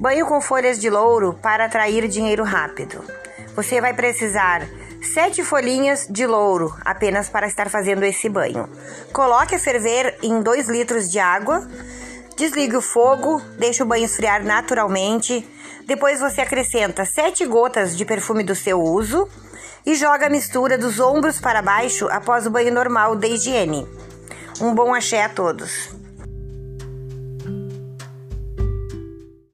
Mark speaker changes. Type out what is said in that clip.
Speaker 1: Banho com folhas de louro para atrair dinheiro rápido. Você vai precisar sete folhinhas de louro apenas para estar fazendo esse banho. Coloque a ferver em 2 litros de água. Desligue o fogo, deixe o banho esfriar naturalmente. Depois você acrescenta sete gotas de perfume do seu uso e joga a mistura dos ombros para baixo após o banho normal de higiene. Um bom axé a todos.